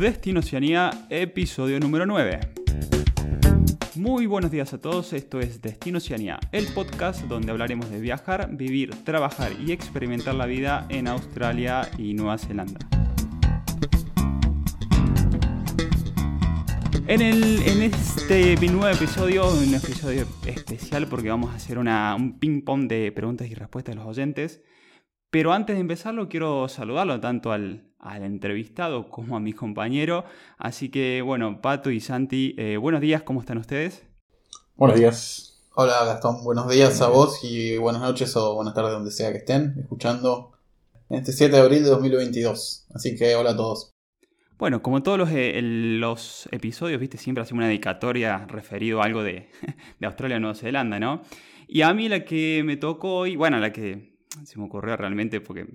Destino Oceanía, episodio número 9. Muy buenos días a todos, esto es Destino Oceanía, el podcast donde hablaremos de viajar, vivir, trabajar y experimentar la vida en Australia y Nueva Zelanda. En, el, en este nuevo episodio, un episodio especial porque vamos a hacer un ping-pong de preguntas y respuestas de los oyentes. Pero antes de empezarlo, quiero saludarlo tanto al, entrevistado como a mi compañero. Así que, bueno, Pato y Santi, eh, buenos días, ¿cómo están ustedes? Buenos días. Hola Gastón, buenos días a vos y buenas noches o buenas tardes donde sea que estén escuchando este 7 de abril de 2022. Así que hola a todos. Bueno, como todos los, eh, los episodios, viste, siempre hacemos una dedicatoria referido a algo de, de Australia o Nueva Zelanda, ¿no? Y a mí la que me tocó hoy, bueno, la que se me ocurrió realmente porque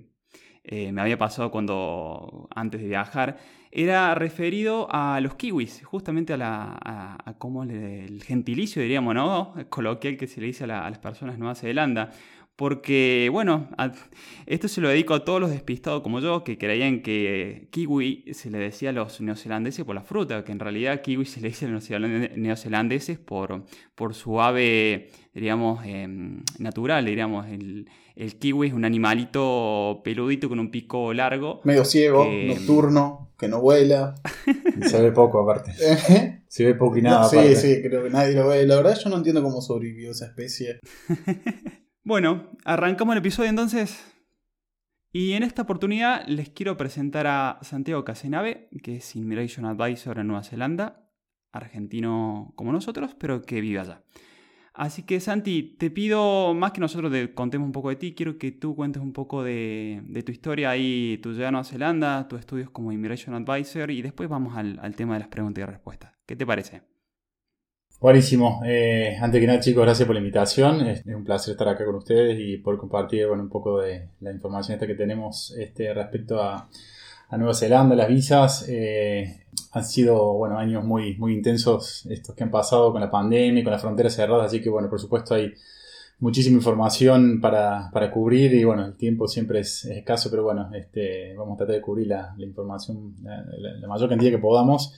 eh, me había pasado cuando antes de viajar, era referido a los kiwis, justamente a, la, a, cómo el gentilicio, diríamos, ¿no? Coloquial que se le dice a, las personas de Nueva Zelanda. Porque, bueno, esto se lo dedico a todos los despistados como yo, que creían que kiwi se le decía a los neozelandeses por la fruta, que en realidad kiwi se le dice a los neozelandeses por, por su ave, diríamos, em, natural, diríamos, el, el, kiwi es un animalito peludito con un pico largo. Medio ciego, nocturno, que no vuela. se ve poco aparte. se ve poco y nada. sí, sí, creo que nadie lo ve. La verdad yo no entiendo cómo sobrevivió esa especie. Bueno, arrancamos el episodio entonces. Y en esta oportunidad les quiero presentar a Santiago Casenave, que es Immigration Advisor en Nueva Zelanda, argentino como nosotros, pero que vive allá. Así que Santi, te pido más que nosotros te contemos un poco de ti, quiero que tú cuentes un poco de, tu historia ahí, tu llegada a Nueva Zelanda, tus estudios como Immigration Advisor y después vamos al, al tema de las preguntas y respuestas. ¿Qué te parece? Buenísimo. Eh, antes que nada, chicos, gracias por la invitación. Es, un placer estar acá con ustedes y poder compartir bueno, un poco de la información esta que tenemos este, respecto a, Nueva Zelanda, las visas. Eh, han sido bueno, años muy, muy intensos estos que han pasado con la pandemia, con las fronteras cerradas, así que bueno, por supuesto hay muchísima información para, cubrir y bueno, el tiempo siempre es, escaso, pero bueno, este, vamos a tratar de cubrir la, información la mayor cantidad que podamos.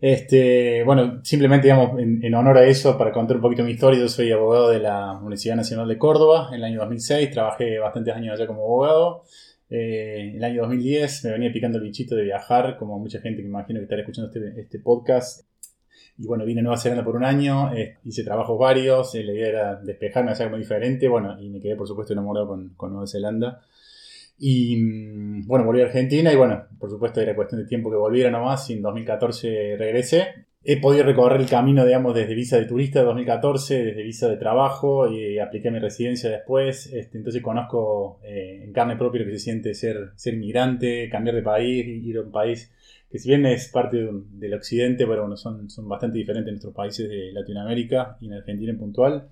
Este, bueno, simplemente digamos, en, honor a eso, para contar un poquito mi historia, yo soy abogado de la Universidad Nacional de Córdoba en el año 2006, trabajé bastantes años allá como abogado. Eh, en el año 2010 me venía picando el bichito de viajar, como mucha gente que imagino que estará escuchando este, este podcast. Y bueno, vine a Nueva Zelanda por un año, eh, hice trabajos varios, eh, la idea era despejarme, hacer algo diferente, bueno, y me quedé por supuesto enamorado con, con Nueva Zelanda. Y mm, bueno, volví a Argentina y bueno, por supuesto era cuestión de tiempo que volviera nomás y en 2014 regresé. He podido recorrer el camino, digamos, desde visa de turista de 2014, desde visa de trabajo y apliqué mi residencia después. Este, entonces conozco eh, en carne propia lo que se siente ser, ser migrante, cambiar de país, ir a un país que si bien es parte del occidente, pero bueno, son, son bastante diferentes en nuestros países de Latinoamérica y en Argentina en puntual.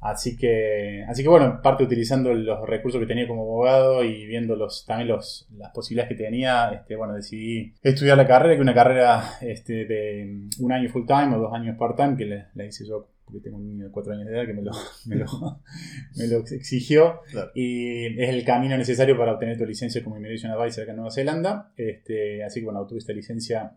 Así que, así que bueno, parte utilizando los recursos que tenía como abogado y viendo los, también los, las posibilidades que tenía, este, bueno, decidí estudiar la carrera, que una carrera este, de un año full time o dos años part time, que la, hice yo porque tengo un niño de cuatro años de edad que me lo, me lo, me lo exigió. Y es el camino necesario para obtener tu licencia como Immigration Advisor acá en Nueva Zelanda. Este, así que bueno, obtuve esta licencia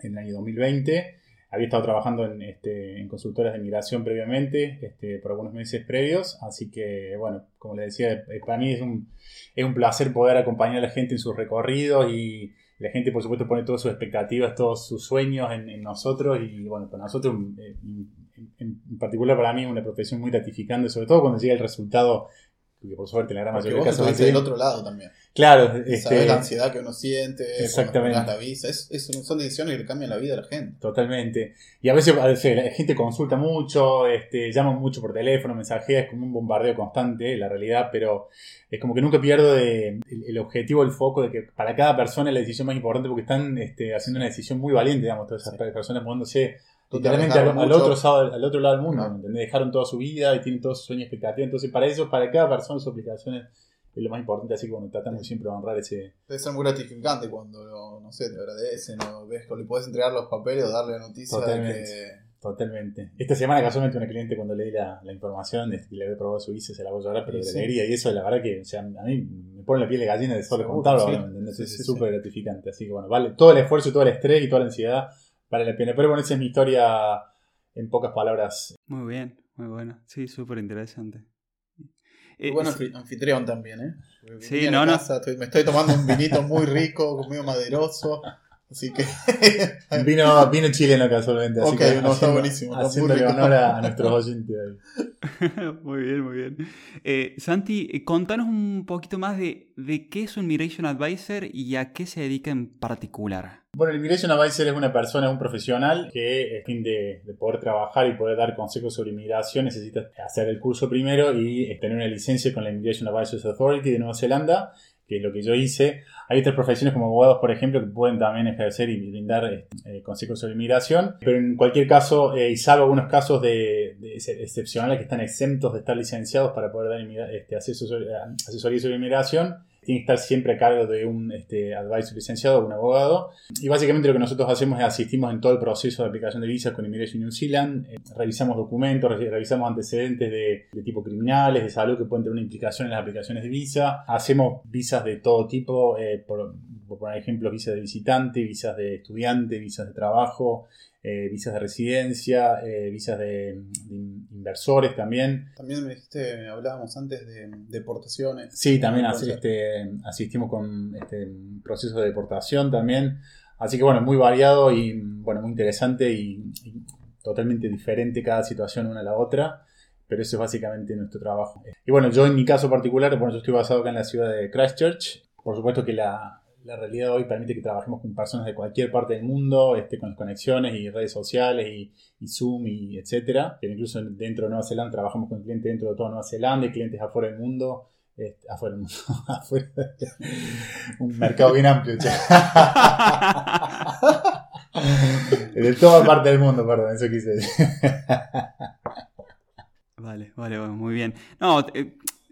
en el año 2020 había estado trabajando en, este, en consultoras de migración previamente, este, por algunos meses previos, así que, bueno, como les decía, eh, para mí es un, es un placer poder acompañar a la gente en sus recorridos y la gente, por supuesto, pone todas sus expectativas, todos sus sueños en, nosotros y, bueno, para nosotros, eh, en, particular para mí, es una profesión muy gratificante, sobre todo cuando llega el resultado que por suerte la gran mayoría de casos del otro lado también. Claro, este, la ansiedad que uno siente, exactamente. La visa, es, son decisiones que cambian la vida de la gente. Totalmente. Y a veces, la gente consulta mucho, este, llama mucho por teléfono, mensajea, es como un bombardeo constante, la realidad, pero es como que nunca pierdo de, el, objetivo, el foco de que para cada persona es la decisión más importante porque están este, haciendo una decisión muy valiente, digamos, todas esas personas moviéndose Totalmente al, otro, al otro lado del mundo, Dejaron toda su vida y tienen todos sus sueños y expectativas. Entonces, para eso, para cada persona, sus aplicaciones es lo más importante. Así que, bueno, tratamos siempre de honrar ese. Debe ser muy gratificante cuando, no sé, te agradecen o ves que le puedes entregar los papeles o darle la noticia de que Totalmente. Esta semana casualmente una cliente cuando leí la, la información, este, que le había probado su visa, se la voy a llorar, pero Sí, de sí. alegría y eso, la verdad que o sea, a mí me pone la piel de gallina de solo Seguro, contarlo, sí. ¿me entendés? Es súper gratificante. Así que bueno, vale, todo el esfuerzo, todo el estrés y toda la ansiedad vale la pena. Pero bueno, esa es mi historia en pocas palabras. Muy bien, muy bueno. Sí, súper interesante. Eh, Muy buen es- anfi- anfitrión también, ¿eh? Sí, no, no. casa, estoy- me estoy tomando un vinito muy rico, medio maderoso. Así que. Vino, vino chileno casualmente, así Ok, que no, está buenísimo, está muy haciéndole rico. honor a, a nuestros oyentes. ahí. muy bien, muy bien. Eh, Santi, eh, contanos un poquito más de, de qué es un Migration Advisor y a qué se dedica en particular. Bueno, el Immigration Advisor es una persona, un profesional que, a fin de, de poder trabajar y poder dar consejos sobre inmigración, necesita hacer el curso primero y eh, tener una licencia con la Immigration Advisors Authority de Nueva Zelanda, que es lo que yo hice. Hay otras profesiones como abogados, por ejemplo, que pueden también ejercer y brindar eh, consejos sobre inmigración, pero en cualquier caso, eh, y salvo algunos casos de, de ex- excepcionales que están exentos de estar licenciados para poder dar este, asesor- asesoría sobre inmigración, tiene que estar siempre a cargo de un este, advisor licenciado un abogado. Y básicamente lo que nosotros hacemos es asistimos en todo el proceso de aplicación de visas con Immigration New Zealand, eh, revisamos documentos, re- revisamos antecedentes de, de tipo criminales, de salud que pueden tener una implicación en las aplicaciones de visa, hacemos visas de todo tipo, eh, por poner ejemplo, visas de visitante, visas de estudiante, visas de trabajo, eh, visas de residencia, eh, visas de, de inversores también. También me dijiste, hablábamos antes de deportaciones. Sí, también así, este, asistimos con este, procesos de deportación también. Así que bueno, muy variado y bueno, muy interesante y, y totalmente diferente cada situación una a la otra. Pero eso es básicamente nuestro trabajo. Y bueno, yo en mi caso particular, bueno, yo estoy basado acá en la ciudad de Christchurch. Por supuesto que la, la realidad hoy permite que trabajemos con personas de cualquier parte del mundo, este, con las conexiones y redes sociales y, y Zoom y etcétera. Pero incluso dentro de Nueva Zelanda trabajamos con clientes dentro de toda Nueva Zelanda y clientes afuera del mundo. Este, afuera del mundo, afuera un mercado bien amplio. de toda parte del mundo, perdón, eso quise decir. Vale, vale, bueno, muy bien. No,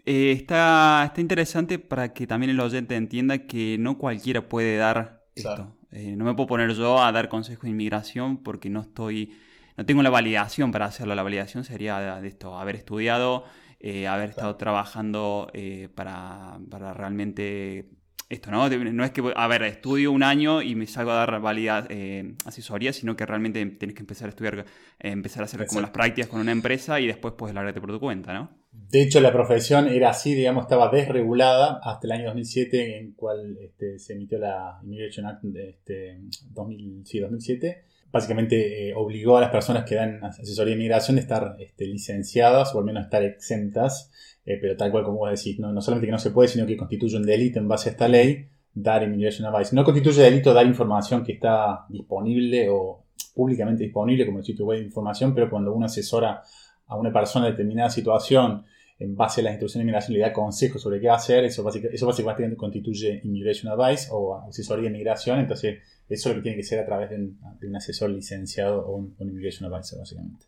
eh, está, está interesante para que también el oyente entienda que no cualquiera puede dar esto. Eh, no me puedo poner yo a dar consejos de inmigración porque no estoy, no tengo la validación para hacerlo. La validación sería de, esto, haber estudiado, eh, haber estado trabajando para, para realmente esto, ¿no? No es que, a ver, estudio un año y me salgo a dar valida, eh, asesoría, sino que realmente tienes que empezar a estudiar, eh, empezar a hacer como las prácticas con una empresa y después puedes largarte por tu cuenta, ¿no? De hecho, la profesión era así, digamos, estaba desregulada hasta el año 2007, en cual este, se emitió la Immigration Act de este, 2000, sí, 2007. Básicamente eh, obligó a las personas que dan asesoría de inmigración de estar este, licenciadas o al menos estar exentas, eh, pero tal cual como vos decís, no, no solamente que no se puede, sino que constituye un delito en base a esta ley dar immigration advice. No constituye delito dar información que está disponible o públicamente disponible como el sitio web de información, pero cuando uno asesora a una persona en determinada situación en base a las instrucciones de inmigración le da consejos sobre qué hacer, eso, básica- eso básicamente constituye Immigration Advice o asesoría de inmigración, entonces eso es lo que tiene que ser a través de un, asesor licenciado o un, un Immigration Advisor básicamente.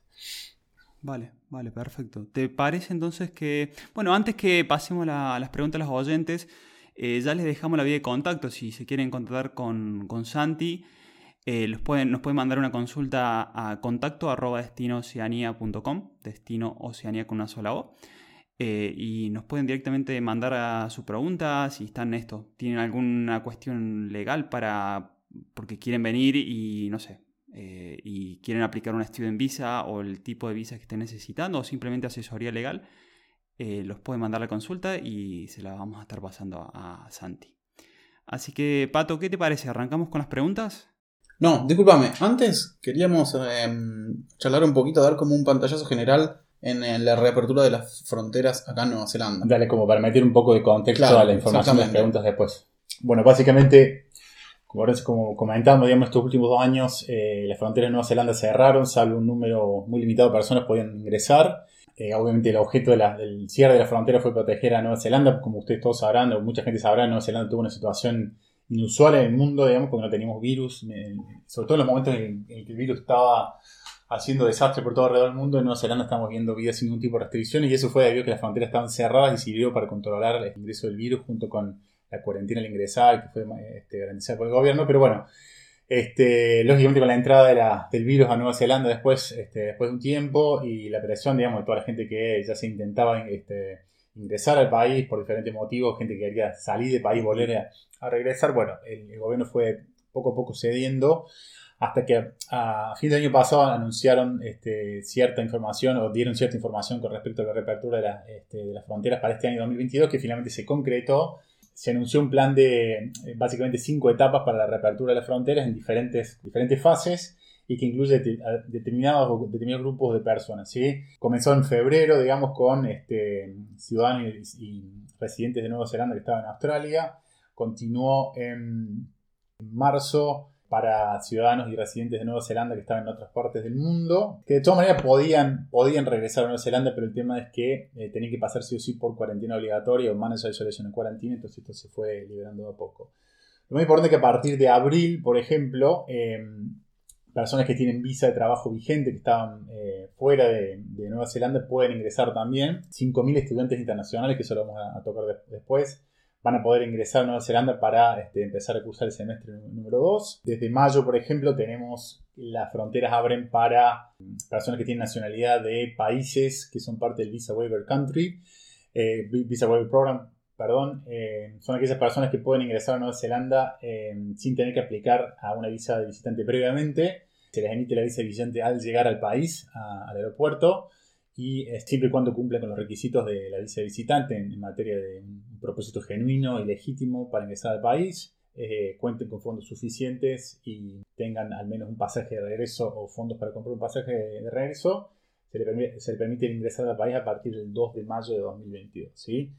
Vale, vale, perfecto. ¿Te parece entonces que, bueno, antes que pasemos la- las preguntas a los oyentes, eh, ya les dejamos la vía de contacto. Si se quieren contactar con, con Santi, eh, los pueden, nos pueden mandar una consulta a contacto arroba destino con una sola O. Eh, y nos pueden directamente mandar a su pregunta si están en esto, tienen alguna cuestión legal para porque quieren venir y no sé, eh, y quieren aplicar un estudio en visa o el tipo de visa que estén necesitando o simplemente asesoría legal, eh, los pueden mandar la consulta y se la vamos a estar pasando a, a Santi. Así que, Pato, ¿qué te parece? ¿Arrancamos con las preguntas? No, discúlpame. Antes queríamos em, charlar un poquito, dar como un pantallazo general en, la reapertura de las fronteras acá en Nueva Zelanda. Dale como para meter un poco de contexto Claro, a la información de las preguntas después. Bueno, básicamente, como, comentamos, digamos, estos últimos dos años eh, las fronteras de Nueva Zelanda cerraron, salvo un número muy limitado de personas podían ingresar. Eh, obviamente el objeto de la- del cierre de la frontera fue proteger a Nueva Zelanda, como ustedes todos sabrán, o mucha gente sabrá, Nueva Zelanda tuvo una situación inusual en el mundo, digamos, porque no teníamos virus, eh, sobre todo en los momentos en, en que el virus estaba haciendo desastre por todo alrededor del mundo, en Nueva Zelanda estamos viendo vidas sin ningún tipo de restricciones y eso fue debido a que las fronteras estaban cerradas y sirvió para controlar el ingreso del virus junto con la cuarentena al ingresar, que fue este, garantizada por el gobierno, pero bueno, Este, lógicamente con la entrada del virus a Nueva Zelanda después, este, después de un tiempo y la presión, digamos, de toda la gente que ya se intentaba este, ingresar al país por diferentes motivos, gente que quería salir del país, volver a, regresar, bueno, el, gobierno fue poco a poco cediendo hasta que a, fin del año pasado anunciaron este, cierta información o dieron cierta información con respecto a la reapertura de, este, de las fronteras para este año 2022 que finalmente se concretó se anunció un plan de eh, básicamente cinco etapas para la reapertura de las fronteras en diferentes, diferentes fases y que incluye determinados, determinados grupos de personas. ¿sí? Comenzó en febrero, digamos, con este, ciudadanos y, residentes de Nueva Zelanda que estaban en Australia. Continuó en marzo para ciudadanos y residentes de Nueva Zelanda que estaban en otras partes del mundo, que de todas maneras podían, podían regresar a Nueva Zelanda, pero el tema es que eh, tenían que pasar sí o sí por cuarentena obligatoria o Managed Isolation en cuarentena, entonces esto se fue liberando a poco. Lo más importante es que a partir de abril, por ejemplo, em, personas que tienen visa de trabajo vigente, que estaban eh, fuera de, Nueva Zelanda, pueden ingresar también. 5.000 estudiantes internacionales, que eso lo vamos a, tocar después van a poder ingresar a Nueva Zelanda para este, empezar a cursar el semestre número 2. Desde mayo, por ejemplo, tenemos las fronteras abren para personas que tienen nacionalidad de países que son parte del Visa Waiver Country, eh, Visa Waiver Program, perdón, eh, son aquellas personas que pueden ingresar a Nueva Zelanda eh, sin tener que aplicar a una visa de visitante previamente. Se les emite la visa de visitante al llegar al país, al aeropuerto y siempre y cuando cumplan con los requisitos de la visa de visitante en, materia de un propósito genuino y legítimo para ingresar al país, eh, cuenten con fondos suficientes y tengan al menos un pasaje de regreso o fondos para comprar un pasaje de regreso, se le, permite, permite ingresar al país a partir del 2 de mayo de 2022. ¿sí?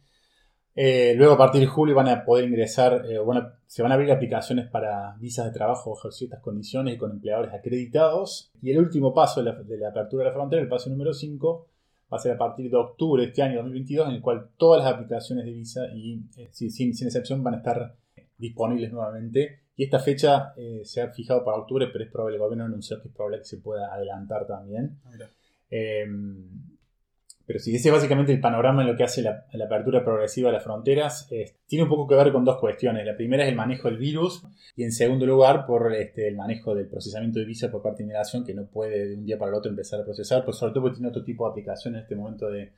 Eh, luego a partir de julio van a poder ingresar, eh, bueno, se van a abrir aplicaciones para visas de trabajo bajo ciertas condiciones y con empleadores acreditados. Y el último paso de la, apertura de la frontera, el paso número 5, va a ser a partir de octubre de este año 2022, en el cual todas las aplicaciones de visa y eh, sin, sin, excepción van a estar disponibles nuevamente. Y esta fecha se ha fijado para octubre, pero es probable, el gobierno anunció que es probable que se pueda adelantar también. Ah, pero si ese es básicamente el panorama en lo que hace la, apertura progresiva de las fronteras. tiene un poco que ver con dos cuestiones. La primera es el manejo del virus y en segundo lugar por este, el manejo del procesamiento de visa por parte de inmigración que no puede de un día para el otro empezar a procesar, pues sobre todo porque tiene otro tipo de aplicaciones en este momento de,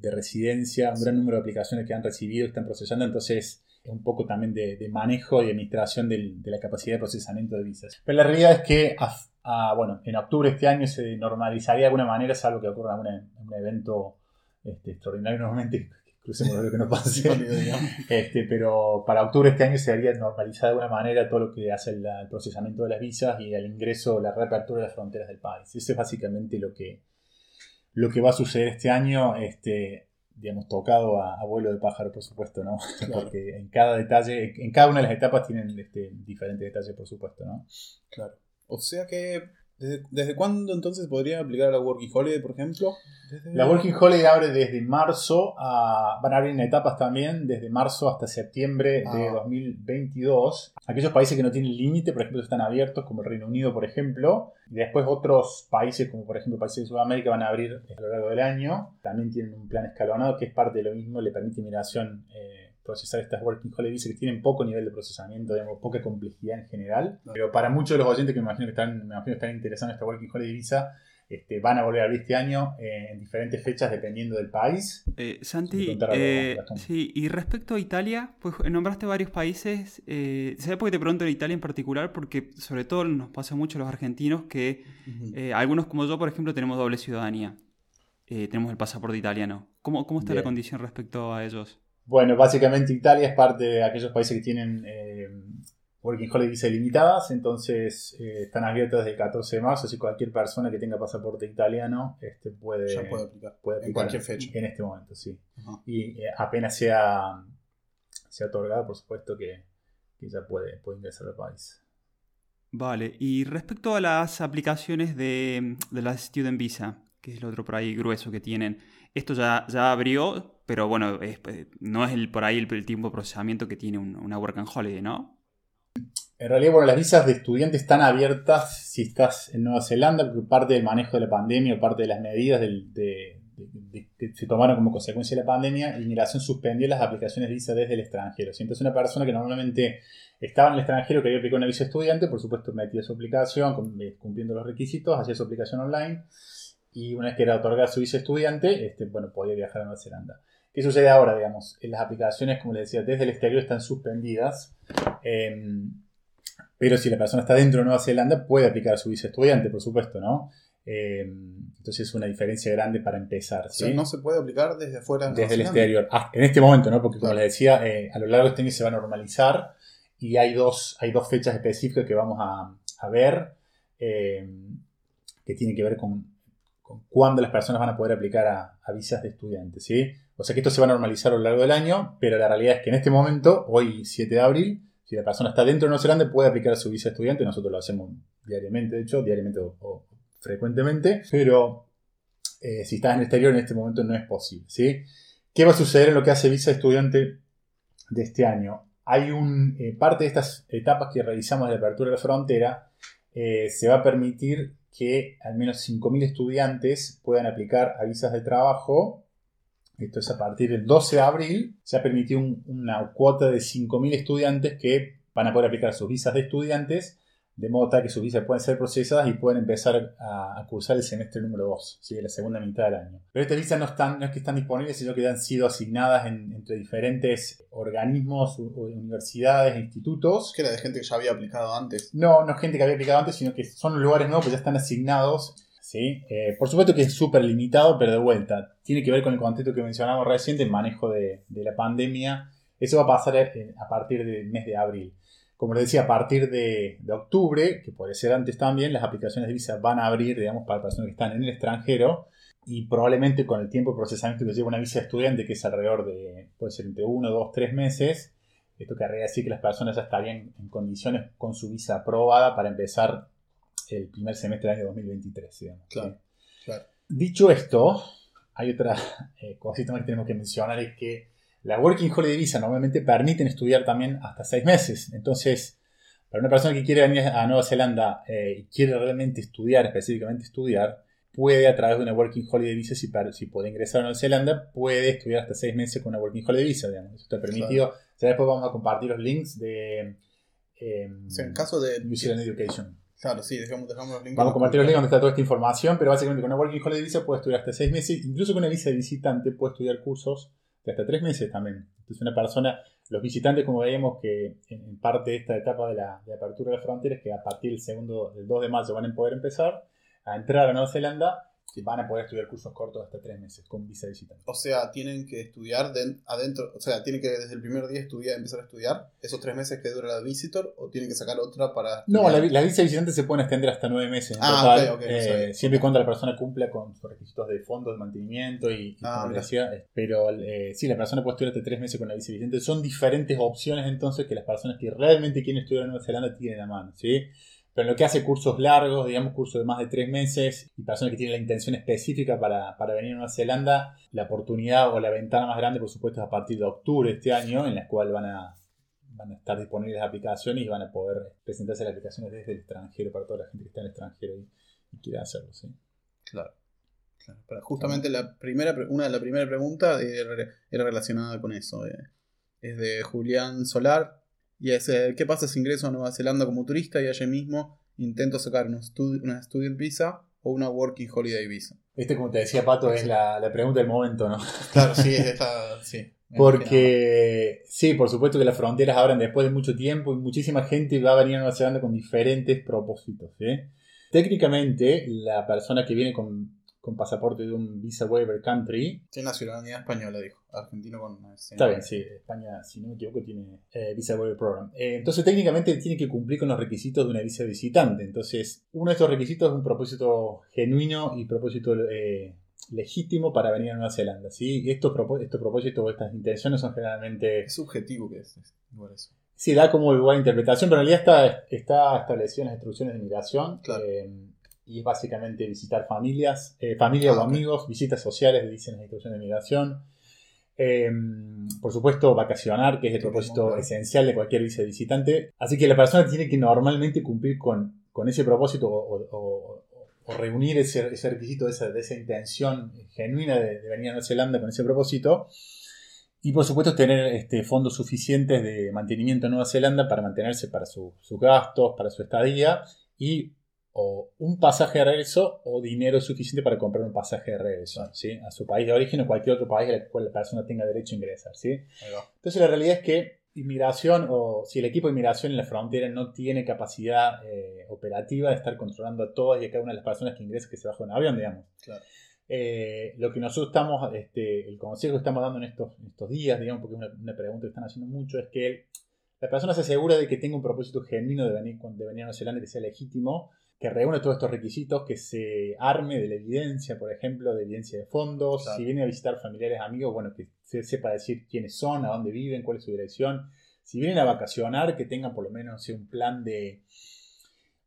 residencia, un gran número de aplicaciones que han recibido y están procesando, entonces es un poco también de, manejo y administración de la capacidad de procesamiento de visas. Pero la realidad es que bueno, en octubre de este año se normalizaría de alguna manera, salvo que ocurra un evento este, extraordinario normalmente, crucemos lo que no pase. este, pero para octubre de este año se haría normalizar de alguna manera todo lo que hace el, procesamiento de las visas y el ingreso, la reapertura de las fronteras del país. Eso es básicamente lo que, lo que va a suceder este año. Este, digamos, tocado a, vuelo de pájaro, por supuesto, ¿no? Porque en cada detalle, en cada una de las etapas tienen este, diferentes detalles, por supuesto, ¿no? Claro. O sea que, ¿desde, cuándo entonces podría aplicar la Working Holiday, por ejemplo? La Working Holiday abre desde marzo, a, van a abrir en etapas también, desde marzo hasta septiembre de 2022. Ah. Aquellos países que no tienen límite, por ejemplo, están abiertos, como el Reino Unido, por ejemplo. Y después otros países, como por ejemplo países de Sudamérica, van a abrir a lo largo del año. También tienen un plan escalonado que es parte de lo mismo, le permite migración. Eh, procesar estas Working Holiday Visa que tienen poco nivel de procesamiento, digamos, poca complejidad en general. Pero para muchos de los oyentes que me imagino que están, me imagino que están interesados en esta Working Holiday Visa, este, van a volver a abrir este año eh, en diferentes fechas dependiendo del país. Eh, Santi, eh, sí, y respecto a Italia, pues nombraste varios países. ¿Sabes por qué te pregunto en Italia en particular? Porque sobre todo nos pasa mucho a los argentinos que algunos como yo, por ejemplo, tenemos doble ciudadanía. tenemos el pasaporte italiano. ¿Cómo, cómo está la condición respecto a ellos? Bueno, básicamente Italia es parte de aquellos países que tienen eh, Working Holiday Visa limitadas, entonces eh, están abiertas desde el 14 de marzo, así cualquier persona que tenga pasaporte italiano este, puede, aplicar. en cualquier fecha. En este momento, sí. Y eh, apenas sea, sea otorgada, por supuesto que, ya puede, puede ingresar al país. Vale, y respecto a las aplicaciones de, de la Student Visa, que es el otro por ahí grueso que tienen, esto ya, ya abrió, pero bueno, pues, no es por ahí el, tiempo de procesamiento que tiene una Work and Holiday, ¿no? En realidad, bueno, las visas de estudiante están abiertas si estás en Nueva Zelanda, porque parte del manejo de la pandemia parte de las medidas que se tomaron como consecuencia de la pandemia, Inmigración suspendió las aplicaciones de visa desde el extranjero. Si entonces una persona que normalmente estaba en el extranjero quería aplicar una visa estudiante, por supuesto metía su aplicación eh, cumpliendo los requisitos, hacía su aplicación online y una vez que era otorgada su visa estudiante, este, bueno, podía viajar a Nueva Zelanda. ¿Qué sucede ahora, digamos? Las aplicaciones, como les decía, desde el exterior están suspendidas. Em, pero si la persona está dentro de Nueva Zelanda, puede aplicar su visa estudiante, por supuesto, ¿no? Em, entonces es una diferencia grande para empezar. ¿sí? no se puede aplicar desde afuera. Desde el exterior. Ah, en este momento, ¿no? Porque como les decía, eh, a lo largo de este año se va a normalizar y hay dos, hay dos fechas específicas que vamos a, ver em, que tienen que ver con, con, cuándo las personas van a poder aplicar a, a visas de estudiantes, ¿sí? O sea que esto se va a normalizar a lo largo del año, pero la realidad es que en este momento, hoy 7 de abril, si la persona está dentro de Nueva Zelanda, puede aplicar su visa estudiante. Nosotros lo hacemos diariamente, de hecho, diariamente o, frecuentemente. Pero eh, si estás en el exterior, en este momento no es posible. ¿sí? ¿Qué va a suceder en lo que hace visa estudiante de este año? Hay un, eh, parte de estas etapas que realizamos de apertura de la frontera, eh, se va a permitir que al menos 5.000 estudiantes puedan aplicar a visas de trabajo esto es a partir del 12 de abril, se ha permitido una cuota de 5.000 estudiantes que van a poder aplicar sus visas de estudiantes, de modo tal que sus visas pueden ser procesadas y pueden empezar a, cursar el semestre número 2, ¿sí? la segunda mitad del año. Pero estas visas no, están, no es que están disponibles, sino que han sido asignadas entre diferentes organismos, universidades institutos. ¿Que era de gente que ya había aplicado antes? No, no es gente que había aplicado antes, sino que son lugares nuevos que ya están asignados ¿sí? Eh, por supuesto que es súper limitado, pero de vuelta, tiene que ver con el contexto que mencionamos recién, el manejo de, la pandemia. Eso va a pasar eh, a partir del mes de abril. Como les decía, a partir de, octubre, que puede ser antes también, las aplicaciones de visa van a abrir, digamos, para personas que están en el extranjero y probablemente con el tiempo de procesamiento que lleva una visa de estudiante, que es alrededor de, puede ser entre uno, dos, tres meses, esto querría decir que las personas ya estarían en condiciones con su visa aprobada para empezar el primer semestre del año 2023, digamos. Claro, Dicho esto, hay otra eh, cosita más que tenemos que mencionar, es que la Working Holiday Visa normalmente permiten estudiar también hasta seis meses. Entonces, para una persona que quiere venir a Nueva Zelanda eh, y quiere realmente estudiar, específicamente estudiar, puede a través de una Working Holiday Visa, si, si puede ingresar a Nueva Zelanda, puede estudiar hasta seis meses con una Working Holiday Visa, digamos. Eso está permitido. Ya después vamos a compartir los links de... Eh, en caso de... New Zealand Education. Claro, sí, dejamos, dejamos los links. Vamos a compartir los links donde está toda esta información, pero básicamente con una Working Holiday Visa puede estudiar hasta seis meses, incluso con una visa de visitante puede estudiar cursos de hasta tres meses también. Entonces una persona, los visitantes como veíamos que en, parte de esta etapa de la de apertura de las fronteras, que a partir del segundo, del 2 de mayo van a poder empezar a entrar a Nueva Zelanda, van a poder estudiar cursos cortos hasta tres meses con visa visitante. O sea, tienen que estudiar adentro, o sea, tienen que desde el primer día estudiar, empezar a estudiar esos tres meses que dura la visitor o tienen que sacar otra para... No, la, la, visa visitante se pueden extender hasta nueve meses en ah, total, eh, siempre y cuando la persona cumpla con sus requisitos de fondos de mantenimiento y, ah, Pero eh, sí, la persona puede estudiar hasta tres meses con la visa visitante. Son diferentes opciones entonces que las personas que realmente quieren estudiar en Nueva Zelanda tienen a mano, ¿sí? Pero en lo que hace cursos largos, digamos cursos de más de tres meses, y personas que tienen la intención específica para, venir a Nueva Zelanda, la oportunidad o la ventana más grande, por supuesto, es a partir de octubre de este año, en la cual van a, van a estar disponibles las aplicaciones y van a poder presentarse las aplicaciones desde el extranjero para toda la gente que está en el extranjero y, quiere hacerlo, ¿sí? Claro. claro. justamente la primera, una de las primeras preguntas era relacionada con eso. Eh. Es de Julián Solar, y es, ¿qué pasa si ingreso a Nueva Zelanda como turista y allí mismo intento sacar una, una Student Visa o una Working Holiday Visa? Este, como te decía Pato, es la, pregunta del momento, ¿no? Claro, sí, es esta, sí. Porque, sí, por supuesto que las fronteras abren después de mucho tiempo y muchísima gente va a venir a Nueva Zelanda con diferentes propósitos. Técnicamente, la persona que viene con con pasaporte de un visa waiver country. Tiene nacionalidad española, dijo. Argentino con. Está bien, sí. España, si no me equivoco, tiene eh, visa waiver program. Eh, entonces, técnicamente tiene que cumplir con los requisitos de una visa visitante. Entonces, uno de estos requisitos es un propósito genuino y propósito eh, legítimo para venir a Nueva Zelanda. ¿sí? Estos, estos propósitos, estas intenciones son generalmente. Es subjetivo que es, igual eso. Sí, da como igual interpretación, pero en realidad está, está establecido en las instrucciones de migración. Claro y es básicamente visitar familias, eh, familia o ah, amigos, visitas sociales, dicen las instituciones de migración. Em, por supuesto, vacacionar, que es el propósito esencial de cualquier visitante. Así que la persona tiene que normalmente cumplir con, ese propósito o, o reunir ese, ese requisito de esa, de esa intención genuina de, de venir a Nueva Zelanda con ese propósito. Y por supuesto tener este, fondos suficientes de mantenimiento en Nueva Zelanda para mantenerse para su- sus gastos, para su estadía y o un pasaje de regreso o dinero suficiente para comprar un pasaje de regreso ¿sí? a su país de origen o cualquier otro país al cual la persona tenga derecho a ingresar. ¿sí? Entonces la realidad es que inmigración o si el equipo de inmigración en la frontera no tiene capacidad eh, operativa de estar controlando a todas y a cada una de las personas que ingresan que se bajan de un avión, digamos. Claro. Eh, lo que nosotros estamos, este, el consejo que estamos dando en estos, en estos días, digamos, porque es una, una pregunta que están haciendo mucho, es que la persona se asegura de que tenga un propósito genuino de venir, de venir a Nueva Zelanda que sea legítimo, que reúne todos estos requisitos, que se arme de la evidencia, por ejemplo, de evidencia de fondos, Claro. si viene a visitar familiares, amigos, bueno, que se sepa decir quiénes son, a dónde viven, cuál es su dirección. Si vienen a vacacionar, que tengan por lo menos un plan de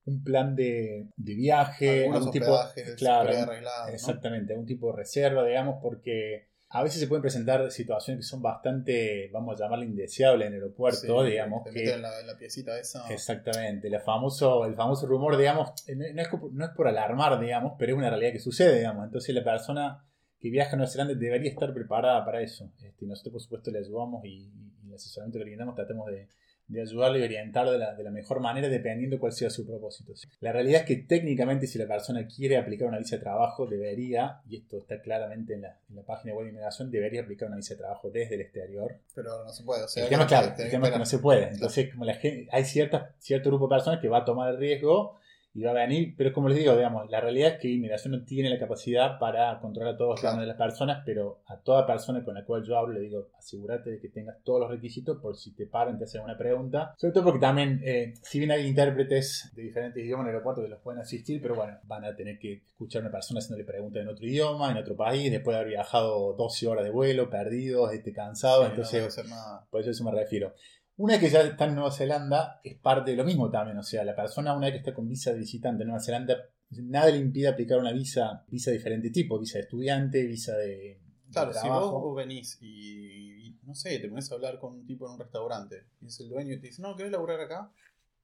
un plan de, de viaje, algún tipo, claro, prearreglados, ¿no? exactamente, algún tipo de reserva, digamos, porque a veces se pueden presentar situaciones que son bastante, vamos a llamarle indeseables en el aeropuerto, Sí, digamos, te que meten en la, la piecita esa. Exactamente, el famoso, el famoso rumor, digamos, eh, no, es, no es por alarmar, digamos, pero es una realidad que sucede, digamos. Entonces la persona que viaja a Nueva Zelanda debería estar preparada para eso. Este, nosotros, por supuesto, le ayudamos y, y el asesoramiento que le brindamos tratamos de, de ayudarle y orientarlo de la, de la mejor manera dependiendo cuál sea su propósito. La realidad es que técnicamente si la persona quiere aplicar una visa de trabajo, debería, y esto está claramente en la, en la página web de inmigración, debería aplicar una visa de trabajo desde el exterior Pero no se puede. O sea, el tema, claro, que el tema es que no se puede. Entonces, como la gente, hay cierta, cierto grupo de personas que va a tomar el riesgo y va a venir, pero como les digo, digamos, la realidad es que inmigración no tiene la capacidad para controlar a todos Claro. de las personas, pero a toda persona con la cual yo hablo le digo, asegúrate de que tengas todos los requisitos por si te paran, te hacen una pregunta. Sobre todo porque también, eh, si bien hay intérpretes de diferentes idiomas en el aeropuerto que los pueden asistir, pero bueno, van a tener que escuchar a una persona haciéndole preguntas en otro idioma, en otro país, después de haber viajado 12 horas de vuelo, perdidos, este, cansados, Sí, entonces... Por eso a eso me refiero. Una vez que ya está en Nueva Zelanda, es parte de lo mismo también. O sea, la persona, una vez que está con visa de visitante en Nueva Zelanda, nada le impide aplicar una visa, visa de diferente tipo, visa de estudiante, visa de, de Claro, si trabajo. vos venís y, y, no sé, te pones a hablar con un tipo en un restaurante y es el dueño y te dice, no, ¿querés laburar acá?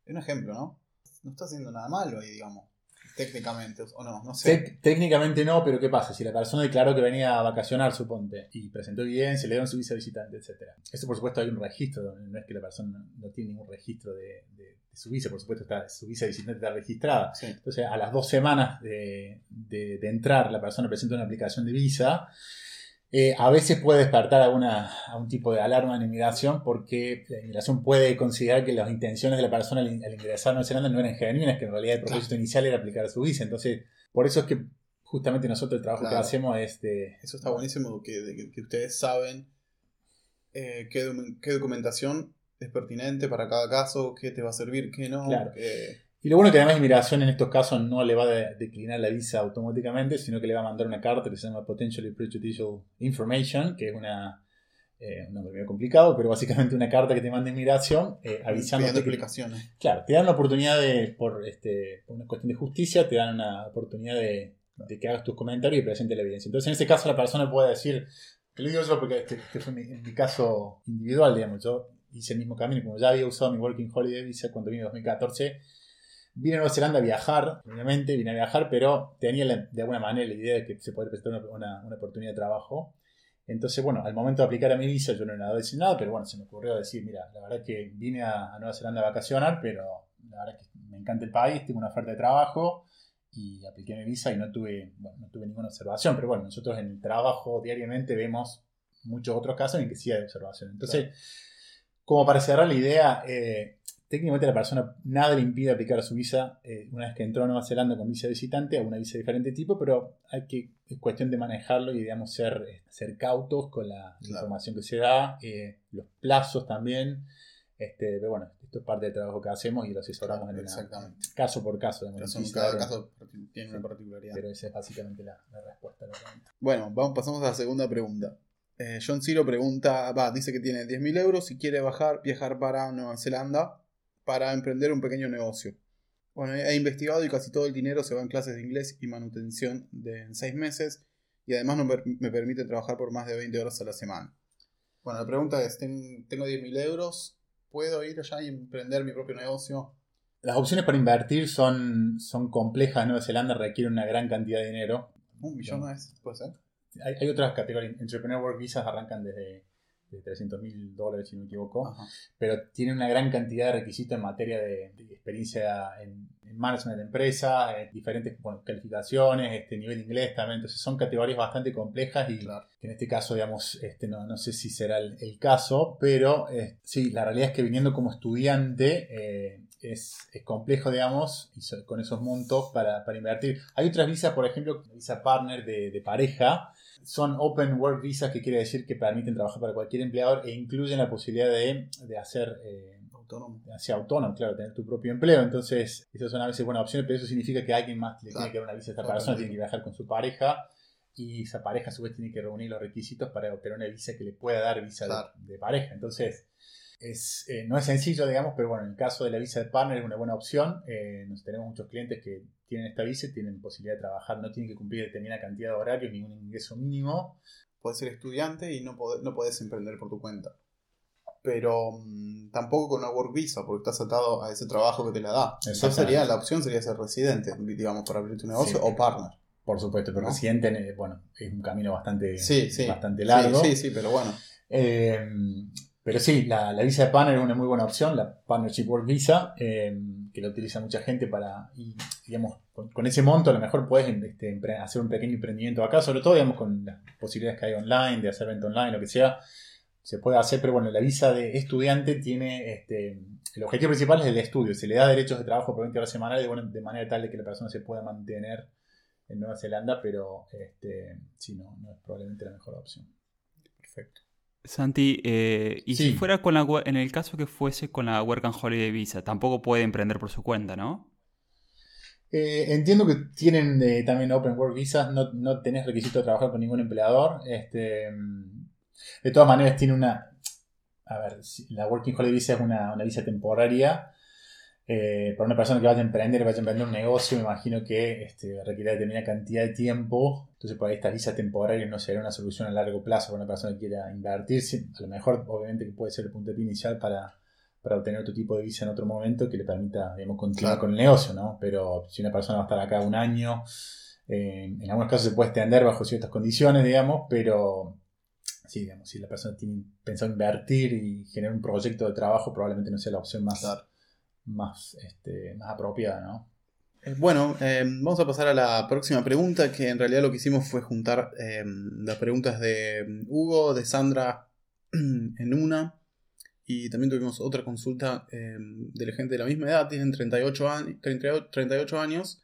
Es un ejemplo, ¿no? No está haciendo nada malo ahí, digamos, técnicamente, o no, no sé. Tec- técnicamente no, pero ¿qué pasa? Si la persona declaró que venía a vacacionar, suponte, y presentó evidencia, le dieron su visa visitante, etc. Eso, por supuesto, hay un registro. No es que la persona no, tiene ningún registro de, de- de su visa, por supuesto, está, su visa visitante está registrada. Sí. Entonces, a las dos semanas de, de- de entrar, la persona presenta una aplicación de visa. Eh, a veces puede despertar alguna, algún tipo de alarma en inmigración porque la inmigración puede considerar que las intenciones de la persona al, in- al ingresar a Nueva Zelanda no eran genuinas, que en realidad el propósito inicial era aplicar su visa. Entonces, por eso es que justamente nosotros el trabajo Claro. que hacemos es de... Eso está buenísimo, que, de que, ustedes saben eh, qué, qué documentación es pertinente para cada caso, qué te va a servir, qué no. Claro. qué- Y lo bueno que además inmigración en estos casos no le va a de- declinar la visa automáticamente, sino que le va a mandar una carta que se llama Potentially Prejudicial Information, que es una, eh, un nombre medio complicado, pero básicamente una carta que te manda inmigración eh, avisándote explicaciones. claro, te dan una oportunidad de, por, este, por una cuestión de justicia, te dan una oportunidad de, de que hagas tus comentarios y presentes la evidencia. Entonces en ese caso la persona puede decir, te lo digo yo porque este, este fue mi, mi caso individual, digamos, yo hice el mismo camino, como ya había usado mi Working Holiday Visa cuando vine en 2014, vine a Nueva Zelanda a viajar, obviamente vine a viajar, pero tenía la- de alguna manera la idea de que se podría presentar una, una- una oportunidad de trabajo. Entonces, bueno, al momento de aplicar a mi visa yo no era nada, pero bueno, se me ocurrió decir, mira, la verdad que vine a, a Nueva Zelanda a vacacionar, pero la verdad que me encanta el país, tengo una oferta de trabajo y apliqué mi visa y no tuve, bueno, no tuve ninguna observación, pero bueno, nosotros en el trabajo diariamente vemos muchos otros casos en que sí hay observación. Entonces, como para cerrar la idea, eh, técnicamente la persona nada le impide aplicar su visa eh, una vez que entró a Nueva Zelanda con visa de visitante a una visa de diferente tipo, pero hay que, es cuestión de manejarlo y digamos ser, eh, ser cautos con la Claro. información que se da, eh, los plazos también. Este, pero bueno, esto es parte del trabajo que hacemos y lo asesoramos en Exactamente. caso por caso. quisiera cada caso tiene una particularidad. pero esa es básicamente la, la respuesta a la pregunta. Bueno, vamos, pasamos a la segunda pregunta. Eh, John Ciro pregunta, va, dice que tiene 10.000 euros y quiere bajar, viajar para Nueva Zelanda para emprender un pequeño negocio. Bueno, he investigado y casi todo el dinero se va en clases de inglés y manutención de en 6 meses y además no me permite trabajar por más de 20 horas a la semana. Bueno, la pregunta es, ten- tengo 10.000 euros, ¿puedo ir allá y emprender mi propio negocio? Las opciones para invertir son, son complejas. Nueva Zelanda requiere una gran cantidad de dinero. Un millón es, puede ser. Hay, hay otras categorías. Entrepreneur Work Visas arrancan desde, de 300 mil dólares, si no me equivoco, Ajá. pero tiene una gran cantidad de requisitos en materia de, de experiencia en, en management de empresa, eh, diferentes bueno, calificaciones, este nivel de inglés también, entonces son categorías bastante complejas y Claro. que en este caso, digamos, este, no, no sé si será el, el caso, pero eh, sí, la realidad es que viniendo como estudiante eh, es, es complejo, digamos, con esos montos para, para invertir. Hay otras visas, por ejemplo, visa partner de, de pareja, son Open Work Visas, que quiere decir que permiten trabajar para cualquier empleador e incluyen la posibilidad de, de hacer... eh, Autónomo. hacer autónomo, claro, tener tu propio empleo. Entonces, esas son a veces buenas opciones, pero eso significa que alguien más le Claro. tiene que dar una visa a esta persona, tiene que viajar con su pareja y esa pareja a su vez tiene que reunir los requisitos para obtener una visa que le pueda dar visa de, pareja. Entonces, es, eh, no es sencillo, digamos, pero bueno, en el caso de la visa de partner es una buena opción. Eh, nos tenemos muchos clientes que tienen esta visa y tienen posibilidad de trabajar, no tienen que cumplir determinada cantidad de horarios ni un ingreso mínimo. Puedes ser estudiante y no podés, no podés emprender por tu cuenta. Pero mm, tampoco con una work visa, porque estás atado a ese trabajo que te la da. Entonces sería, la opción sería ser residente, digamos, para abrir tu negocio Sí. o partner. Por supuesto, pero ¿No? residente, eh, bueno, es un camino bastante, Sí, sí. bastante largo. Sí, sí, sí, pero bueno. Eh, pero sí, la, visa de partner es una muy buena opción, la Partnership Work Visa, eh, que la utiliza mucha gente para, y, digamos, con, ese monto a lo mejor puedes este, hacer un pequeño emprendimiento acá, sobre todo, digamos, con las posibilidades que hay online, de hacer venta online, lo que sea, se puede hacer, pero bueno, la visa de estudiante tiene, este, el objetivo principal es el estudio, se le da derechos de trabajo por 20 horas semanales, de, bueno, de manera tal de que la persona se pueda mantener en Nueva Zelanda, pero este, sí, no, no es probablemente la mejor opción. Perfecto. Santi, eh, y Sí. si fuera con la, en el caso que fuese con la Work and Holiday Visa, tampoco puede emprender por su cuenta, ¿no? Eh, entiendo que tienen eh, también Open Work Visas, no, no tenés requisito de trabajar con ningún empleador. Este, mm, de todas maneras, tiene una. A ver, la Working Holiday Visa es una, una visa temporaria. Eh, para una persona que vaya a emprender, vaya a emprender un negocio, me imagino que este, requiere determinada cantidad de tiempo. Entonces, por ahí estas visas temporarias no sería una solución a largo plazo para una persona que quiera invertir. A lo mejor, obviamente, que puede ser el puntapié inicial para, para obtener otro tipo de visa en otro momento que le permita, digamos, continuar Claro. con el negocio, ¿no? Pero si una persona va a estar acá un año, eh, en algunos casos se puede extender bajo ciertas condiciones, digamos, pero sí, digamos, si la persona tiene pensado invertir y generar un proyecto de trabajo, probablemente no sea la opción más, Claro. Más, este, más apropiada, ¿no? Eh, Bueno, eh, vamos a pasar a la próxima pregunta, que en realidad lo que hicimos fue juntar eh, las preguntas de mm, Hugo, de Sandra en una, y también tuvimos otra consulta de la gente de la misma edad, tienen 38, años 38 años,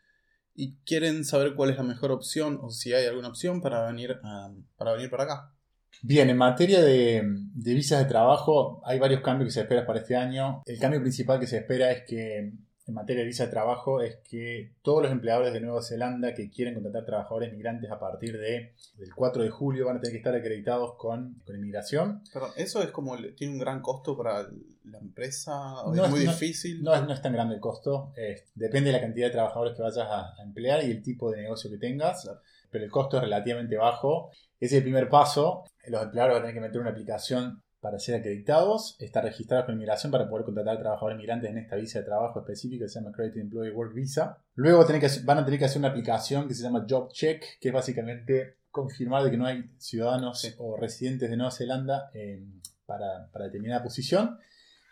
y quieren saber cuál es la mejor opción, o si hay alguna opción para venir, a- para, venir para acá. Bien, en materia de, de visas de trabajo, hay varios cambios que se esperan para este año. El cambio principal que se espera es que, en materia de visa de trabajo, es que todos los empleadores de Nueva Zelanda que quieren contratar trabajadores migrantes a partir de, del 4 de julio van a tener que estar acreditados con, con inmigración. Pero eso es como, tiene un gran costo para la empresa, o No es es- muy no- difícil. No es, no es tan grande el costo, eh, depende de la cantidad de trabajadores que vayas a, a emplear y el tipo de negocio que tengas, Claro. Pero el costo es relativamente bajo. Ese es el primer paso. Los empleadores van a tener que meter una aplicación para ser acreditados, estar registrados con inmigración para poder contratar trabajadores migrantes en esta visa de trabajo específica que se llama Accredited Employee Work Visa. Luego van a tener que hacer una aplicación que se llama Job Check, que es básicamente confirmar de que no hay ciudadanos Sí. o residentes de Nueva Zelanda eh, para, para determinada posición.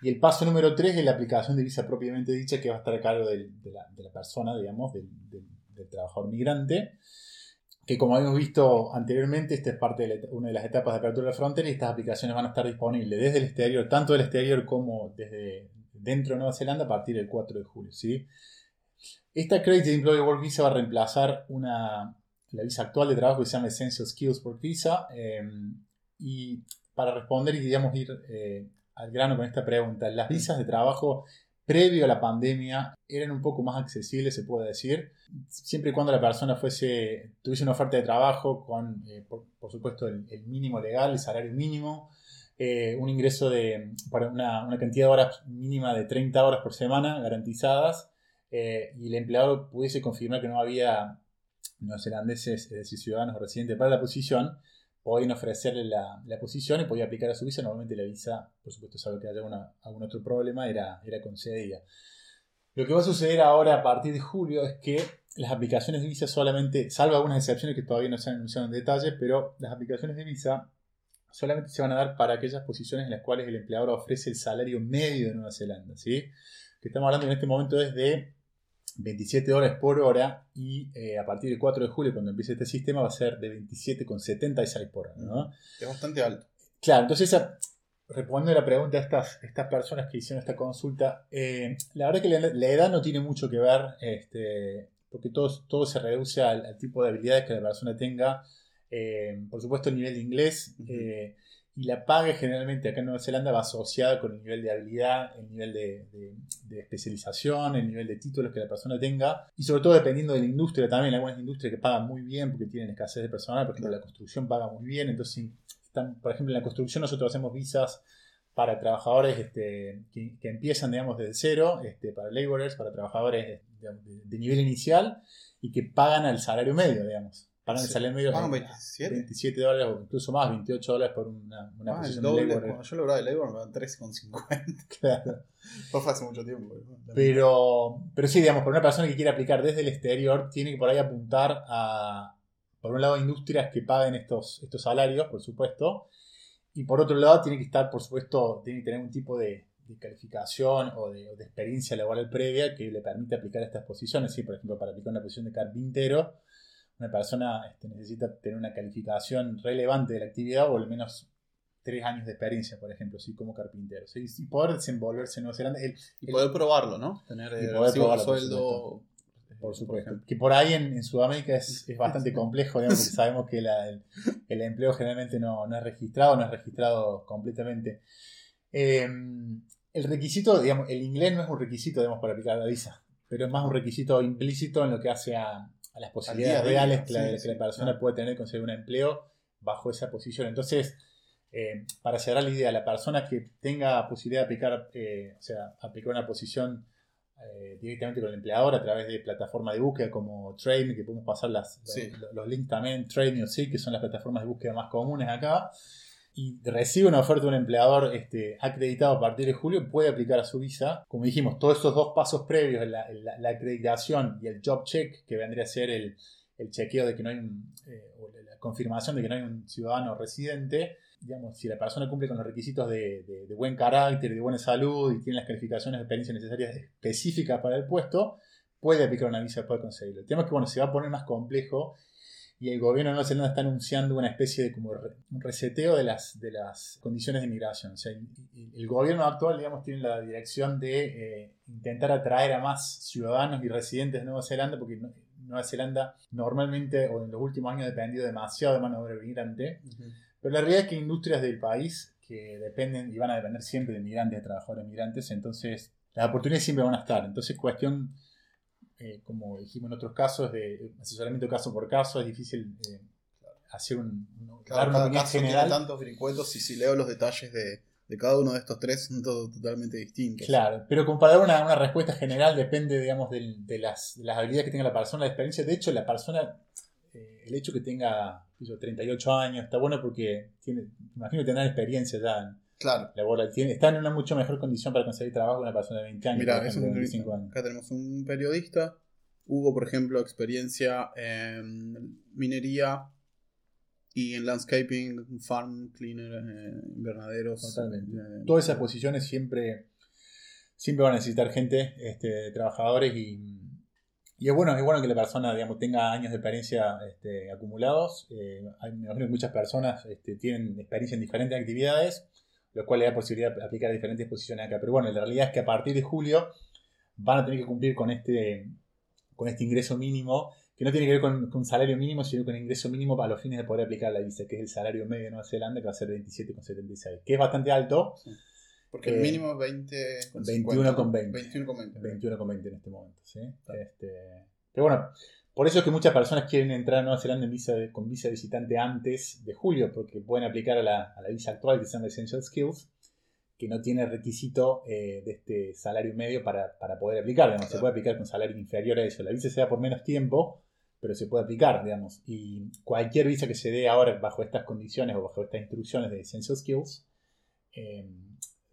Y el paso número 3 es la aplicación de visa propiamente dicha que va a estar a cargo del- de, la, de la persona, digamos, del, del- del trabajador migrante. Que como habíamos visto anteriormente, esta es parte de una de las etapas de apertura de la frontera y estas aplicaciones van a estar disponibles desde el exterior, tanto del exterior como desde dentro de Nueva Zelanda a partir del 4 de julio. ¿sí? Esta Accredited Employee Work Visa va a reemplazar una, la visa actual de trabajo que se llama Essential Skills Work Visa. eh, y para responder y digamos ir eh, al grano con esta pregunta, las visas de trabajo previo a la pandemia eran un poco más accesibles, se puede decir, siempre y cuando la persona fuese tuviese una oferta de trabajo con, eh, por, supuesto, el, mínimo legal, el salario mínimo, eh, un ingreso de para una, una cantidad de horas mínima de 30 horas por semana garantizadas eh, y el empleado pudiese confirmar que no había neozelandeses, es decir, ciudadanos o residentes para la posición, podían ofrecerle la, la posición y podía aplicar a su visa. Normalmente la visa, por supuesto, sabe que haya una- algún otro problema, era, era concedida. Lo que va a suceder ahora a partir de julio es que las aplicaciones de visa solamente, salvo algunas excepciones que todavía no se han anunciado en detalle, pero las aplicaciones de visa solamente se van a dar para aquellas posiciones en las cuales el empleador ofrece el salario medio de Nueva Zelanda, ¿sí? Que estamos hablando en este momento es de 27 dólares por hora y eh, a partir del 4 de julio, cuando empiece este sistema, va a ser de 27,76 por hora, ¿no? Es bastante alto. Claro, entonces respondiendo a la pregunta de estas, estas personas que hicieron esta consulta, eh, la verdad que la, la, edad no tiene mucho que ver, este, porque todo, todo se reduce al, al, tipo de habilidades que la persona tenga. Eh, por supuesto, el nivel de inglés eh, y la paga generalmente acá en Nueva Zelanda va asociada con el nivel de habilidad, el nivel de, de, de, especialización, el nivel de títulos que la persona tenga y sobre todo dependiendo de la industria también. Hay algunas industrias que pagan muy bien porque tienen escasez de personal, por ejemplo, la construcción paga muy bien, entonces están, por ejemplo, en la construcción nosotros hacemos visas para trabajadores este, que, que, empiezan, digamos, desde cero, este, para laborers, para trabajadores digamos, de, de, nivel inicial y que pagan al salario medio, digamos. Pagan sí. el salario medio ¿Pagan 27? 27 dólares o incluso más, 28 dólares por una, una ah, posición doble, de labor. Cuando yo lograba de labor me daban 13,50. Claro. Eso fue hace mucho tiempo. Pero, pero sí, digamos, para una persona que quiere aplicar desde el exterior, tiene que por ahí apuntar a, por un lado, industrias que paguen estos, estos salarios, por supuesto, y por otro lado, tiene que estar, por supuesto, tiene que tener un tipo de, de calificación o de, o de, experiencia laboral previa que le permite aplicar estas posiciones. Sí, por ejemplo, para aplicar una posición de carpintero, una persona este, necesita tener una calificación relevante de la actividad o al menos tres años de experiencia, por ejemplo, sí, como carpintero. ¿sí? Y poder desenvolverse en Nueva Zelanda. El, y poder el, probarlo, ¿no? Tener poder probarlo, sueldo. Por supuesto. Por que por ahí en, en Sudamérica es, es, bastante complejo, digamos, porque sabemos que la, el, el, empleo generalmente no, no, es registrado, no es registrado completamente. Eh, el requisito, digamos, el inglés no es un requisito, digamos, para aplicar la visa, pero es más un requisito implícito en lo que hace a, a las posibilidades reales que, la, sí, que la persona puede tener de conseguir un empleo bajo esa posición. Entonces, eh, para cerrar la idea, la persona que tenga posibilidad de aplicar, eh, o sea, aplicar una posición eh, directamente con el empleador a través de plataformas de búsqueda como Trade, que podemos pasar las, sí. los, los, links también, Trade sí, que son las plataformas de búsqueda más comunes acá, y recibe una oferta de un empleador este, acreditado a partir de julio, puede aplicar a su visa. Como dijimos, todos esos dos pasos previos, la, acreditación y el job check, que vendría a ser el, chequeo de que no hay un, eh, o la confirmación de que no hay un ciudadano residente, digamos, si la persona cumple con los requisitos de, buen carácter de buena salud y tiene las calificaciones de experiencia necesarias específicas para el puesto, puede aplicar una visa después de conseguirlo. El tema es que bueno, se va a poner más complejo y el gobierno de Nueva Zelanda está anunciando una especie de como un reseteo de las, de las condiciones de migración. O sea, el, el gobierno actual, digamos, tiene la dirección de eh, intentar atraer a más ciudadanos y residentes de Nueva Zelanda, porque Nueva Zelanda normalmente o en los últimos años ha dependido demasiado de mano de obra migrante. Uh -huh. Pero la realidad es que industrias del país que dependen y van a depender siempre de migrantes, de trabajadores migrantes, entonces las oportunidades siempre van a estar. Entonces, cuestión eh, como dijimos en otros casos, de asesoramiento caso por caso, es difícil eh, hacer un, un claro, dar una opinión general. Tiene tantos vericuetos y si leo los detalles de, de, cada uno de estos tres son todos totalmente distintos. Claro, pero como para dar una, una respuesta general depende, digamos, de, de, las, de, las, habilidades que tenga la persona, la experiencia. De hecho, la persona, eh, el hecho que tenga yo, 38 años, está bueno porque tiene, imagino que tendrá experiencia ya en, Claro. Laboral. Está en una mucho mejor condición para conseguir trabajo que una persona de 20 años. Mira, es un 25 años. Acá tenemos un periodista. Hugo, por ejemplo, experiencia en minería y en landscaping, farm, cleaner, eh, invernaderos. Totalmente. Eh, Todas esas posiciones siempre, siempre van a necesitar gente, este, trabajadores y, y es bueno, es bueno que la persona digamos, tenga años de experiencia este, acumulados. Eh, hay, me imagino que muchas personas este, tienen experiencia en diferentes actividades lo cual le da posibilidad de aplicar diferentes posiciones acá. Pero bueno, la realidad es que a partir de julio van a tener que cumplir con este, con este ingreso mínimo, que no tiene que ver con, con salario mínimo, sino con ingreso mínimo para los fines de poder aplicar la visa, que es el salario medio de Nueva Zelanda, que va a ser 27,76, que es bastante alto. Sí. Porque eh, el mínimo es 20 21,20. 21,20. 21,20 en este momento. ¿sí? Este, pero bueno, por eso es que muchas personas quieren entrar a Nueva Zelanda en visa de, con visa de visitante antes de julio, porque pueden aplicar a la, a la visa actual que se llama Essential Skills, que no tiene requisito eh, de este salario medio para, para poder aplicar. Digamos. Claro. Se puede aplicar con salario inferior a eso. La visa se da por menos tiempo, pero se puede aplicar, digamos. Y cualquier visa que se dé ahora bajo estas condiciones o bajo estas instrucciones de Essential Skills, eh,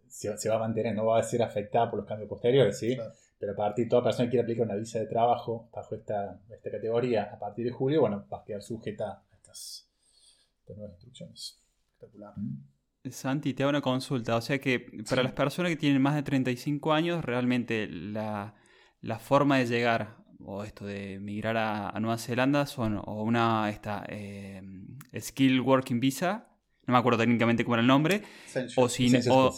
se, se, va a mantener, no va a ser afectada por los cambios posteriores, ¿sí? Claro. Pero a partir de toda persona que quiera aplicar una visa de trabajo bajo esta, esta categoría a partir de julio, bueno, va a quedar sujeta a estas, nuevas instrucciones. Espectacular. Santi, te hago una consulta. O sea que para las personas que tienen más de 35 años, realmente la, forma de llegar o esto de migrar a, Nueva Zelanda son o una esta eh, Skill Working Visa, no me acuerdo técnicamente cómo era el nombre, o si no,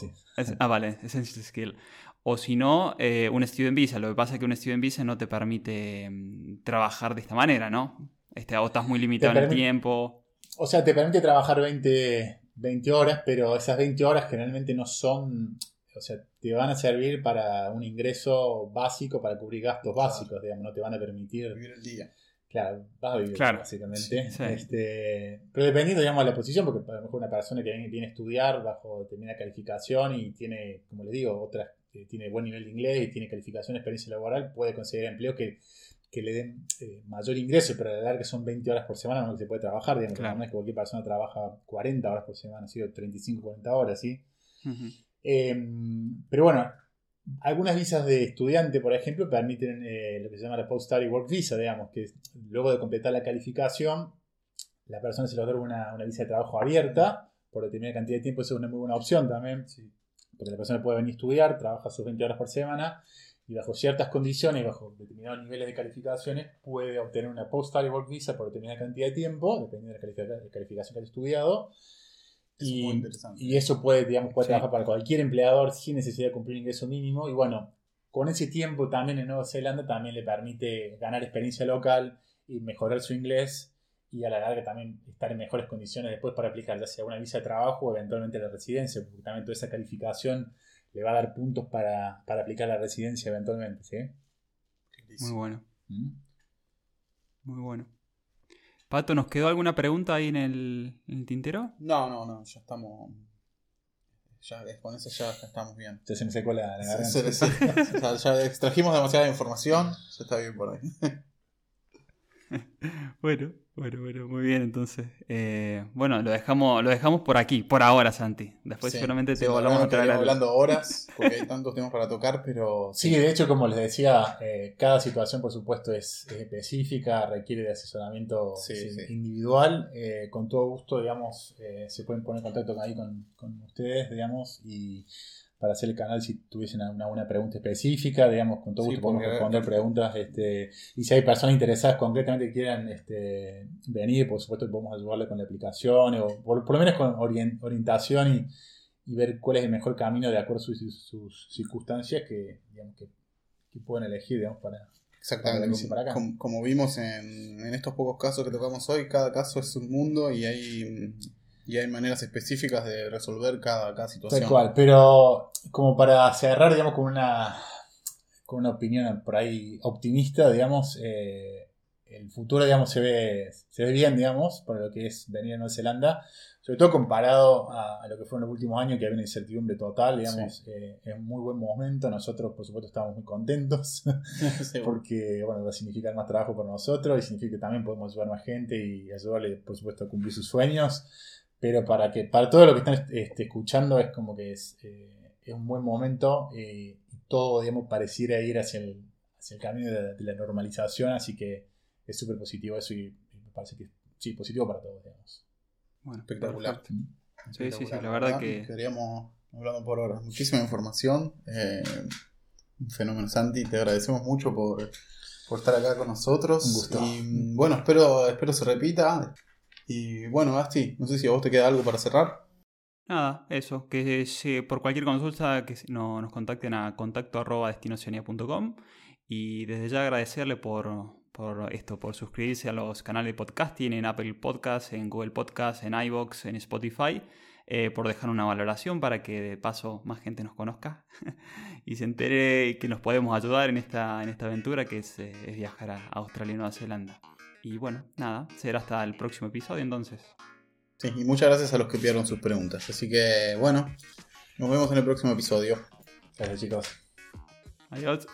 ah vale, Essential Skill, o si no, eh, un Student Visa. Lo que pasa es que un Student Visa no te permite mm, trabajar de esta manera, ¿no? Este, o estás muy limitado en el tiempo. O sea, te permite trabajar 20, 20 horas, pero esas 20 horas generalmente no son. O sea, te van a servir para un ingreso básico, para cubrir gastos básicos, digamos, no te van a permitir. Vivir el día. Claro, vas a vivir básicamente. Este, pero dependiendo, digamos, de la posición, porque a lo mejor una persona que viene, a estudiar bajo determinada calificación y tiene, como le digo, otras tiene buen nivel de inglés y tiene calificación, experiencia laboral, puede conseguir empleo que, le den eh, mayor ingreso, pero a la larga que son 20 horas por semana no se puede trabajar, digamos, no es que cualquier persona trabaja 40 horas por semana, ¿sí? 35, 40 horas, ¿sí? Em, pero bueno, algunas visas de estudiante, por ejemplo, permiten eh, lo que se llama la Post-Study Work Visa, digamos, que luego de completar la calificación, la persona se le otorga una, una, visa de trabajo abierta por determinada cantidad de tiempo, eso es una muy buena opción también. Sí porque la persona puede venir a estudiar, trabaja sus 20 horas por semana y bajo ciertas condiciones, bajo determinados niveles de calificaciones, puede obtener una post-study work visa por determinada cantidad de tiempo, dependiendo de la calificación que haya estudiado. y, y, eso puede, digamos, puede trabajar para cualquier empleador sin necesidad de cumplir ingreso mínimo. Y bueno, con ese tiempo también en Nueva Zelanda también le permite ganar experiencia local y mejorar su inglés y a la larga también estar en mejores condiciones después para aplicar ya sea una visa de trabajo o eventualmente la residencia, porque también toda esa calificación le va a dar puntos para, aplicar la residencia eventualmente, ¿sí? Muy bueno. ¿Mm? Muy bueno. Pato, ¿nos quedó alguna pregunta ahí en el, tintero? No, no, no, ya estamos. Ya, con eso ya, estamos bien. Ya se me secó la, garganta. ya, ya extrajimos demasiada información, ya está bien por ahí. bueno, bueno, bueno, muy bien, entonces. Eh, bueno, lo dejamos, lo dejamos por aquí, por ahora, Santi. Después seguramente te volvamos a traer. hablando horas, porque hay tantos temas para tocar, pero. Sí, de hecho, como les decía, eh, cada situación, por supuesto, es, específica, requiere de asesoramiento individual. Eh, con todo gusto, digamos, se pueden poner en contacto ahí con, con ustedes, digamos, y para hacer el canal si tuviesen alguna, pregunta específica, digamos, con todo gusto podemos responder preguntas. Este, y si hay personas interesadas concretamente que quieran este, venir, por supuesto podemos ayudarle con la aplicación, o por, lo menos con orientación y, ver cuál es el mejor camino de acuerdo a sus, circunstancias que, digamos, que, pueden elegir, digamos, para, Exactamente, como, vimos en, en, estos pocos casos que tocamos hoy, cada caso es un mundo y hay y hay maneras específicas de resolver cada, cada situación. Tal cual, pero como para cerrar, digamos, con una, con una opinión por ahí optimista, digamos, eh, el futuro, digamos, se ve, se ve bien, digamos, para lo que es venir a Nueva Zelanda, sobre todo comparado a, lo que fue en los últimos años, que había una incertidumbre total, digamos, eh, es un muy buen momento. Nosotros, por supuesto, estamos muy contentos, porque, bueno, va a significar más trabajo para nosotros y significa que también podemos ayudar a más gente y ayudarle, por supuesto, a cumplir sus sueños. Pero para que para todo lo que están este, escuchando es como que es, eh, es un buen momento eh, y todo, digamos, pareciera ir hacia el, hacia el camino de, la normalización, así que es súper positivo eso y, me parece que sí, positivo para todos, digamos. Bueno, espectacular. Sí, sí, sí, la verdad que... Quedaríamos hablando por horas. Muchísima información. Eh, un fenómeno, Santi. Te agradecemos mucho por, por estar acá con nosotros. Un gusto. Y bueno, espero, espero se repita. Y bueno, Asti, no sé si a vos te queda algo para cerrar. Nada, eso, que por cualquier consulta que no, nos contacten a contacto arroba y desde ya agradecerle por, por esto, por suscribirse a los canales de podcasting en Apple Podcasts, en Google Podcasts, en iVoox, en Spotify, eh, por dejar una valoración para que de paso más gente nos conozca y se entere que nos podemos ayudar en esta, en esta aventura que es, eh, es viajar a Australia y Nueva Zelanda. Y bueno, nada, será hasta el próximo episodio entonces. Sí, y muchas gracias a los que enviaron sus preguntas. Así que bueno, nos vemos en el próximo episodio. Gracias chicos. Adiós.